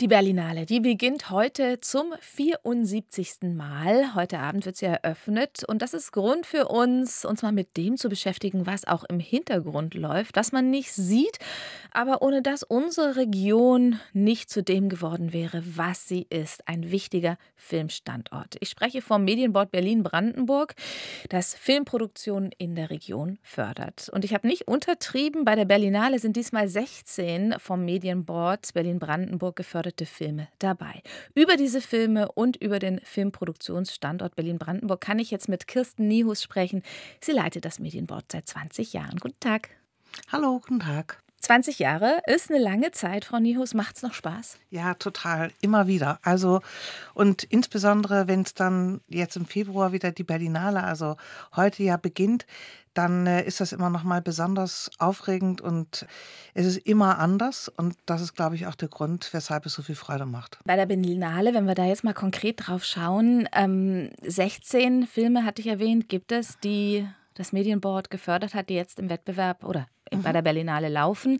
Die Berlinale, die beginnt heute zum 74. Mal. Heute Abend wird sie eröffnet. Und das ist Grund für uns, uns mal mit dem zu beschäftigen, was auch im Hintergrund läuft, das man nicht sieht, aber ohne das unsere Region nicht zu dem geworden wäre, was sie ist. Ein wichtiger Filmstandort. Ich spreche vom Medienboard Berlin-Brandenburg, das Filmproduktion in der Region fördert. Und ich habe nicht untertrieben, bei der Berlinale sind diesmal 16 vom Medienboard Berlin-Brandenburg gefördert geförderte Filme dabei. Über diese Filme und über den Filmproduktionsstandort Berlin-Brandenburg kann ich jetzt mit Kirsten Niehus sprechen. Sie leitet das Medienboard seit 20 Jahren. Guten Tag. Hallo, guten Tag. 20 Jahre ist eine lange Zeit, Frau Nihus. Macht es noch Spaß? Ja, total. Immer wieder. Also, und insbesondere, wenn es dann jetzt im Februar wieder die Berlinale, also heute ja beginnt, dann äh, ist das immer noch mal besonders aufregend und es ist immer anders. Und das ist, glaube ich, auch der Grund, weshalb es so viel Freude macht. Bei der Berlinale, wenn wir da jetzt mal konkret drauf schauen, ähm, 16 Filme hatte ich erwähnt, gibt es, die das Medienboard gefördert hat, die jetzt im Wettbewerb oder mhm. bei der Berlinale laufen.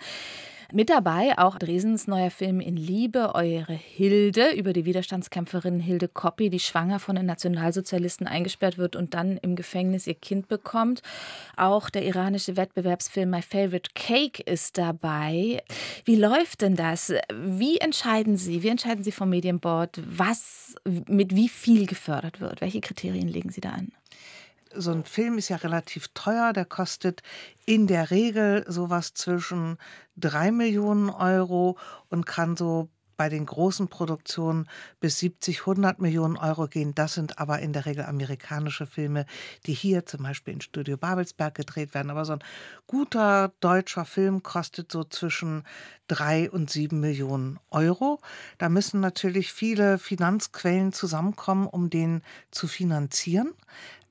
Mit dabei auch Dresens neuer Film In Liebe, Eure Hilde, über die Widerstandskämpferin Hilde Koppi, die schwanger von den Nationalsozialisten eingesperrt wird und dann im Gefängnis ihr Kind bekommt. Auch der iranische Wettbewerbsfilm My Favorite Cake ist dabei. Wie läuft denn das? Wie entscheiden Sie, wie entscheiden Sie vom Medienboard, was mit wie viel gefördert wird? Welche Kriterien legen Sie da an? So ein Film ist ja relativ teuer. Der kostet in der Regel sowas zwischen drei Millionen Euro und kann so bei den großen Produktionen bis 70, 100 Millionen Euro gehen. Das sind aber in der Regel amerikanische Filme, die hier zum Beispiel in Studio Babelsberg gedreht werden. Aber so ein guter deutscher Film kostet so zwischen drei und sieben Millionen Euro. Da müssen natürlich viele Finanzquellen zusammenkommen, um den zu finanzieren.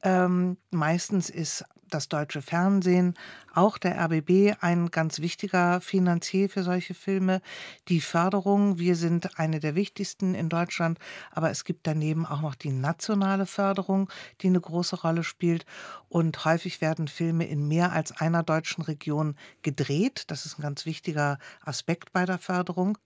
Ähm, meistens ist das deutsche Fernsehen, auch der RBB ein ganz wichtiger Finanzier für solche Filme. Die Förderung, wir sind eine der wichtigsten in Deutschland, aber es gibt daneben auch noch die nationale Förderung, die eine große Rolle spielt. Und häufig werden Filme in mehr als einer deutschen Region gedreht. Das ist ein ganz wichtiger Aspekt bei der Förderung.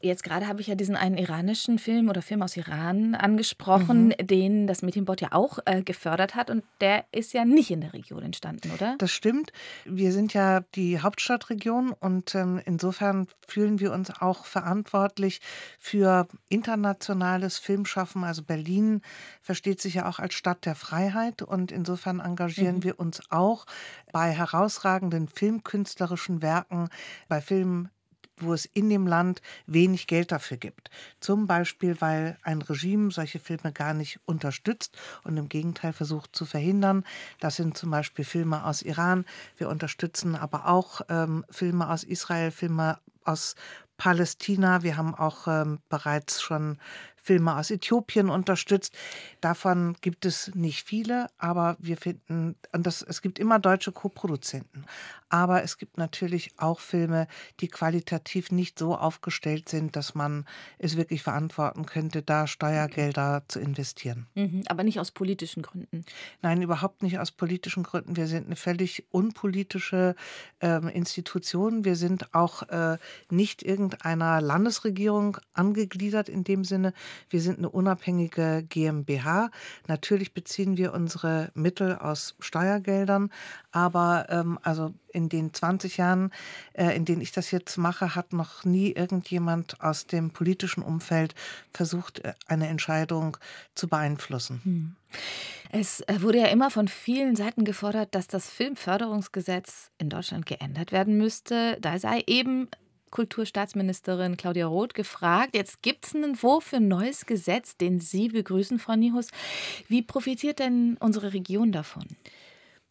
Jetzt gerade habe ich ja diesen einen iranischen Film oder Film aus Iran angesprochen, mhm. den das Medienbot ja auch äh, gefördert hat. Und der ist ja nicht in der Region entstanden, oder? Das stimmt. Wir sind ja die Hauptstadtregion und ähm, insofern fühlen wir uns auch verantwortlich für internationales Filmschaffen. Also Berlin versteht sich ja auch als Stadt der Freiheit und insofern engagieren mhm. wir uns auch bei herausragenden filmkünstlerischen Werken, bei Filmen wo es in dem Land wenig Geld dafür gibt. Zum Beispiel, weil ein Regime solche Filme gar nicht unterstützt und im Gegenteil versucht zu verhindern. Das sind zum Beispiel Filme aus Iran. Wir unterstützen aber auch ähm, Filme aus Israel, Filme aus Palästina. Wir haben auch ähm, bereits schon Filme aus Äthiopien unterstützt. Davon gibt es nicht viele, aber wir finden, und das, es gibt immer deutsche Koproduzenten. Aber es gibt natürlich auch Filme, die qualitativ nicht so aufgestellt sind, dass man es wirklich verantworten könnte, da Steuergelder zu investieren. Mhm, aber nicht aus politischen Gründen. Nein, überhaupt nicht aus politischen Gründen. Wir sind eine völlig unpolitische äh, Institution. Wir sind auch äh, nicht irgendeiner Landesregierung angegliedert in dem Sinne. Wir sind eine unabhängige GmbH. Natürlich beziehen wir unsere Mittel aus Steuergeldern, aber ähm, also in den 20 Jahren, äh, in denen ich das jetzt mache, hat noch nie irgendjemand aus dem politischen Umfeld versucht, äh, eine Entscheidung zu beeinflussen. Hm. Es äh, wurde ja immer von vielen Seiten gefordert, dass das Filmförderungsgesetz in Deutschland geändert werden müsste. Da sei eben Kulturstaatsministerin Claudia Roth gefragt. Jetzt gibt es einen Entwurf für ein neues Gesetz, den Sie begrüßen, Frau Nihus. Wie profitiert denn unsere Region davon?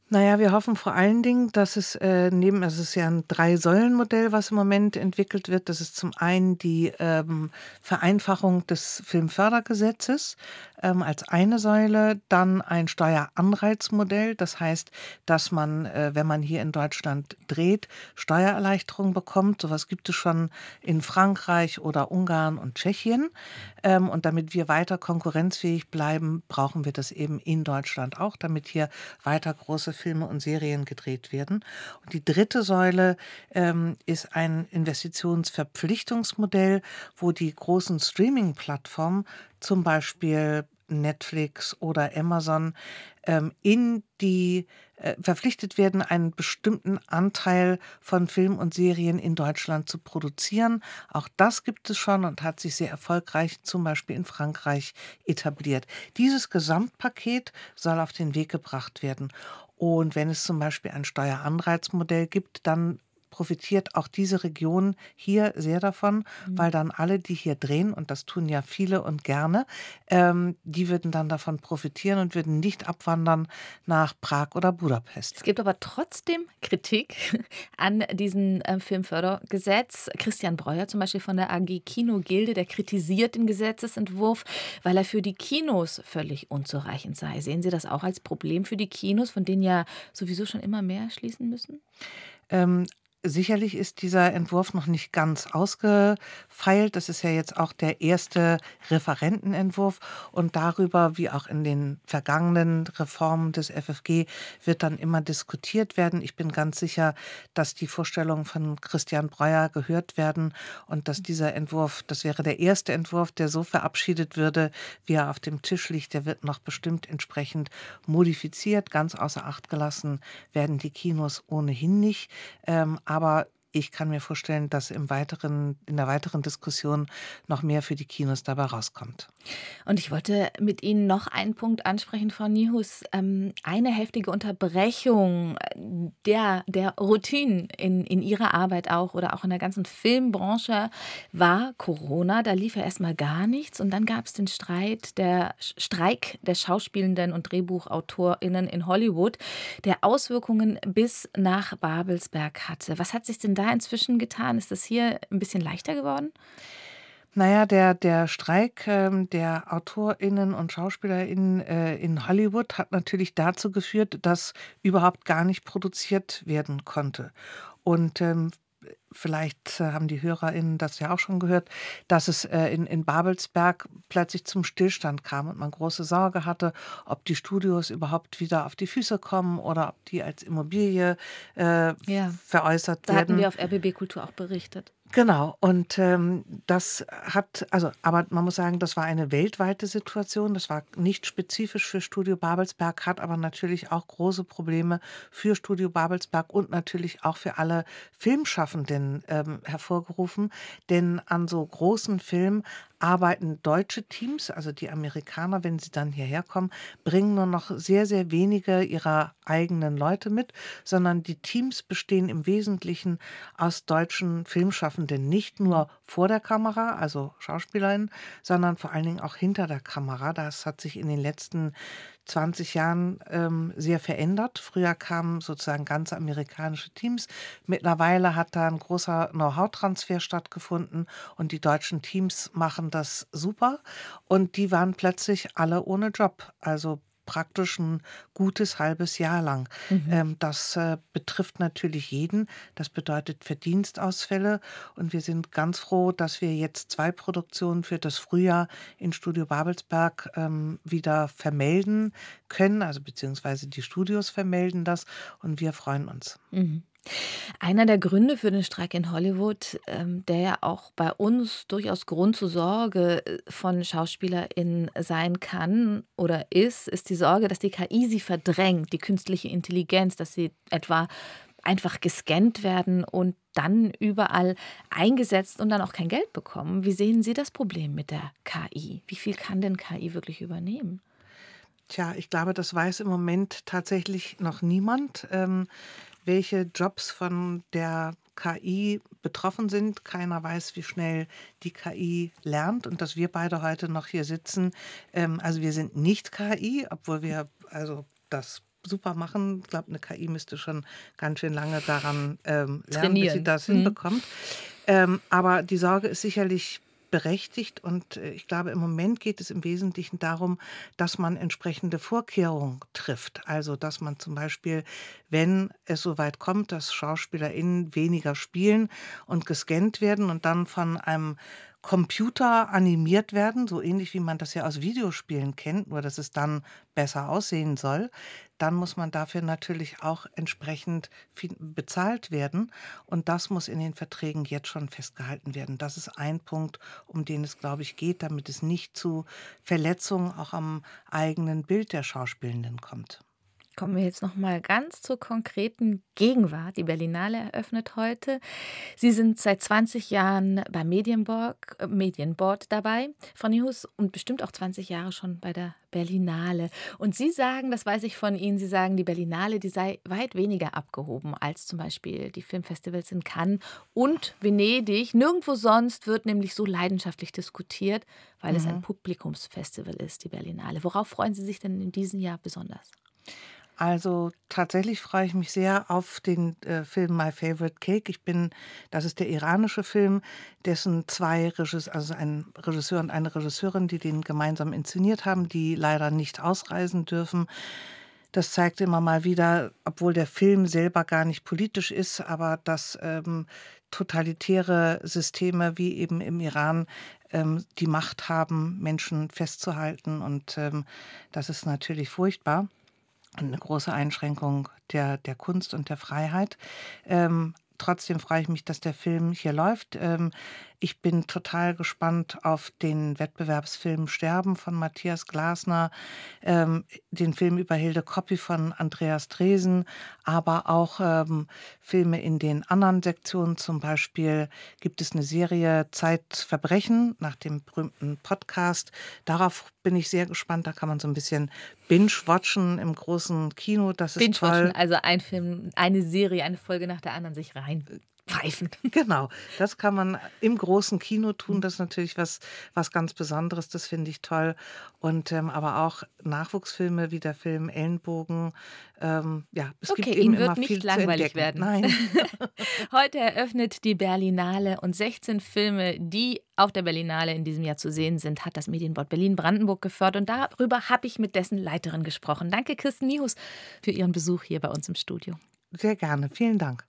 Naja, wir hoffen vor allen Dingen, dass es äh, neben, also es ist ja ein Drei-Säulen-Modell, was im Moment entwickelt wird. Das ist zum einen die ähm, Vereinfachung des Filmfördergesetzes ähm, als eine Säule, dann ein Steueranreizmodell. Das heißt, dass man, äh, wenn man hier in Deutschland dreht, Steuererleichterung bekommt. Sowas gibt es schon in Frankreich oder Ungarn und Tschechien. Ähm, und damit wir weiter konkurrenzfähig bleiben, brauchen wir das eben in Deutschland auch, damit hier weiter große Filme und Serien gedreht werden. Und die dritte Säule ähm, ist ein Investitionsverpflichtungsmodell, wo die großen Streaming-Plattformen, zum Beispiel Netflix oder Amazon, ähm, in die äh, verpflichtet werden, einen bestimmten Anteil von Filmen und Serien in Deutschland zu produzieren. Auch das gibt es schon und hat sich sehr erfolgreich zum Beispiel in Frankreich etabliert. Dieses Gesamtpaket soll auf den Weg gebracht werden. Und wenn es zum Beispiel ein Steueranreizmodell gibt, dann profitiert auch diese Region hier sehr davon, mhm. weil dann alle, die hier drehen, und das tun ja viele und gerne, ähm, die würden dann davon profitieren und würden nicht abwandern nach Prag oder Budapest. Es gibt aber trotzdem Kritik an diesem äh, Filmfördergesetz. Christian Breuer zum Beispiel von der AG Kinogilde, der kritisiert den Gesetzesentwurf, weil er für die Kinos völlig unzureichend sei. Sehen Sie das auch als Problem für die Kinos, von denen ja sowieso schon immer mehr schließen müssen? Ähm, Sicherlich ist dieser Entwurf noch nicht ganz ausgefeilt. Das ist ja jetzt auch der erste Referentenentwurf. Und darüber, wie auch in den vergangenen Reformen des FFG, wird dann immer diskutiert werden. Ich bin ganz sicher, dass die Vorstellungen von Christian Breuer gehört werden und dass dieser Entwurf, das wäre der erste Entwurf, der so verabschiedet würde, wie er auf dem Tisch liegt, der wird noch bestimmt entsprechend modifiziert. Ganz außer Acht gelassen werden die Kinos ohnehin nicht. Ähm, aber ich kann mir vorstellen, dass im weiteren, in der weiteren Diskussion noch mehr für die Kinos dabei rauskommt. Und ich wollte mit Ihnen noch einen Punkt ansprechen, Frau Nihus. Ähm, eine heftige Unterbrechung der, der Routinen in, in Ihrer Arbeit auch oder auch in der ganzen Filmbranche war Corona. Da lief ja erstmal gar nichts. Und dann gab es den Streit, der Streik der Schauspielenden und DrehbuchautorInnen in Hollywood, der Auswirkungen bis nach Babelsberg hatte. Was hat sich denn da da inzwischen getan? Ist das hier ein bisschen leichter geworden? Naja, der, der Streik ähm, der AutorInnen und SchauspielerInnen äh, in Hollywood hat natürlich dazu geführt, dass überhaupt gar nicht produziert werden konnte. Und ähm, vielleicht äh, haben die HörerInnen das ja auch schon gehört, dass es äh, in, in Babelsberg plötzlich zum Stillstand kam und man große Sorge hatte, ob die Studios überhaupt wieder auf die Füße kommen oder ob die als Immobilie äh, ja. veräußert werden. Da hatten wir auf RBB Kultur auch berichtet. Genau, und ähm, das hat, also, aber man muss sagen, das war eine weltweite Situation. Das war nicht spezifisch für Studio Babelsberg, hat aber natürlich auch große Probleme für Studio Babelsberg und natürlich auch für alle Filmschaffenden ähm, hervorgerufen. Denn an so großen Filmen arbeiten deutsche Teams, also die Amerikaner, wenn sie dann hierher kommen, bringen nur noch sehr, sehr wenige ihrer eigenen Leute mit, sondern die Teams bestehen im Wesentlichen aus deutschen Filmschaffenden, nicht nur vor der Kamera, also Schauspielerinnen, sondern vor allen Dingen auch hinter der Kamera. Das hat sich in den letzten 20 Jahren ähm, sehr verändert. Früher kamen sozusagen ganze amerikanische Teams. Mittlerweile hat da ein großer Know-how-Transfer stattgefunden und die deutschen Teams machen das super. Und die waren plötzlich alle ohne Job. Also praktisch ein gutes halbes Jahr lang. Mhm. Ähm, das äh, betrifft natürlich jeden. Das bedeutet Verdienstausfälle. Und wir sind ganz froh, dass wir jetzt zwei Produktionen für das Frühjahr in Studio Babelsberg ähm, wieder vermelden können. Also beziehungsweise die Studios vermelden das. Und wir freuen uns. Mhm. Einer der Gründe für den Streik in Hollywood, ähm, der ja auch bei uns durchaus Grund zur Sorge äh, von SchauspielerInnen sein kann oder ist, ist die Sorge, dass die KI sie verdrängt, die künstliche Intelligenz, dass sie etwa einfach gescannt werden und dann überall eingesetzt und dann auch kein Geld bekommen. Wie sehen Sie das Problem mit der KI? Wie viel kann denn KI wirklich übernehmen? Tja, ich glaube, das weiß im Moment tatsächlich noch niemand. Ähm, welche Jobs von der KI betroffen sind. Keiner weiß, wie schnell die KI lernt und dass wir beide heute noch hier sitzen. Ähm, also wir sind nicht KI, obwohl wir also das super machen. Ich glaube, eine KI müsste schon ganz schön lange daran ähm, lernen, Trainieren. bis sie das mhm. hinbekommt. Ähm, aber die Sorge ist sicherlich berechtigt. Und äh, ich glaube, im Moment geht es im Wesentlichen darum, dass man entsprechende Vorkehrungen trifft. Also, dass man zum Beispiel, wenn es so weit kommt, dass SchauspielerInnen weniger spielen und gescannt werden und dann von einem Computer animiert werden, so ähnlich wie man das ja aus Videospielen kennt, nur dass es dann besser aussehen soll, dann muss man dafür natürlich auch entsprechend bezahlt werden. Und das muss in den Verträgen jetzt schon festgehalten werden. Das ist ein Punkt, um den es, glaube ich, geht, damit es nicht zu Verletzungen auch am eigenen Bild der Schauspielenden kommt. Kommen wir jetzt noch mal ganz zur konkreten Gegenwart. Die Berlinale eröffnet heute. Sie sind seit 20 Jahren beim Medienboard, äh, Medienboard dabei, Frau Nihus, und bestimmt auch 20 Jahre schon bei der Berlinale. Und Sie sagen, das weiß ich von Ihnen, Sie sagen, die Berlinale, die sei weit weniger abgehoben als zum Beispiel die Filmfestivals in Cannes und Venedig. Nirgendwo sonst wird nämlich so leidenschaftlich diskutiert, weil mhm. es ein mhm. Publikumsfestival ist, die Berlinale. Worauf freuen Sie sich denn in diesem Jahr besonders? Also tatsächlich freue ich mich sehr auf den äh, Film My Favorite Cake. Ich bin, das ist der iranische Film, dessen zwei Regisseur, also ein Regisseur und eine Regisseurin, die den gemeinsam inszeniert haben, die leider nicht ausreisen dürfen. Das zeigt immer mal wieder, obwohl der Film selber gar nicht politisch ist, aber dass ähm, totalitäre Systeme wie eben im Iran ähm, die Macht haben, Menschen festzuhalten. Und ähm, das ist natürlich furchtbar eine große Einschränkung der, der Kunst und der Freiheit. Ähm, trotzdem freue ich mich, dass der Film hier läuft. Ähm, ich bin total gespannt auf den Wettbewerbsfilm Sterben von Matthias Glasner, ähm, den Film über Hilde Koppi von Andreas Dresen, aber auch ähm, Filme in den anderen Sektionen. Zum Beispiel gibt es eine Serie Zeitverbrechen nach dem berühmten Podcast. Darauf bin ich sehr gespannt. Da kann man so ein bisschen binge-watchen im großen Kino. Das ist toll. Also ein Film, eine Serie, eine Folge nach der anderen sich rein pfeifen. Genau, das kann man im großen Kino tun. Das ist natürlich was, was ganz Besonderes. Das finde ich toll. Und ähm, aber auch Nachwuchsfilme wie der Film Ellenbogen. Ähm, ja, es okay, gibt eben Ihnen wird nicht langweilig werden. Nein. Heute eröffnet die Berlinale und 16 Filme, die auf der Berlinale in diesem Jahr zu sehen sind, hat das Medienboard Berlin-Brandenburg gefördert. Und darüber habe ich mit dessen Leiterin gesprochen. Danke, Kirsten Nihus, für Ihren Besuch hier bei uns im Studio. Sehr gerne. Vielen Dank.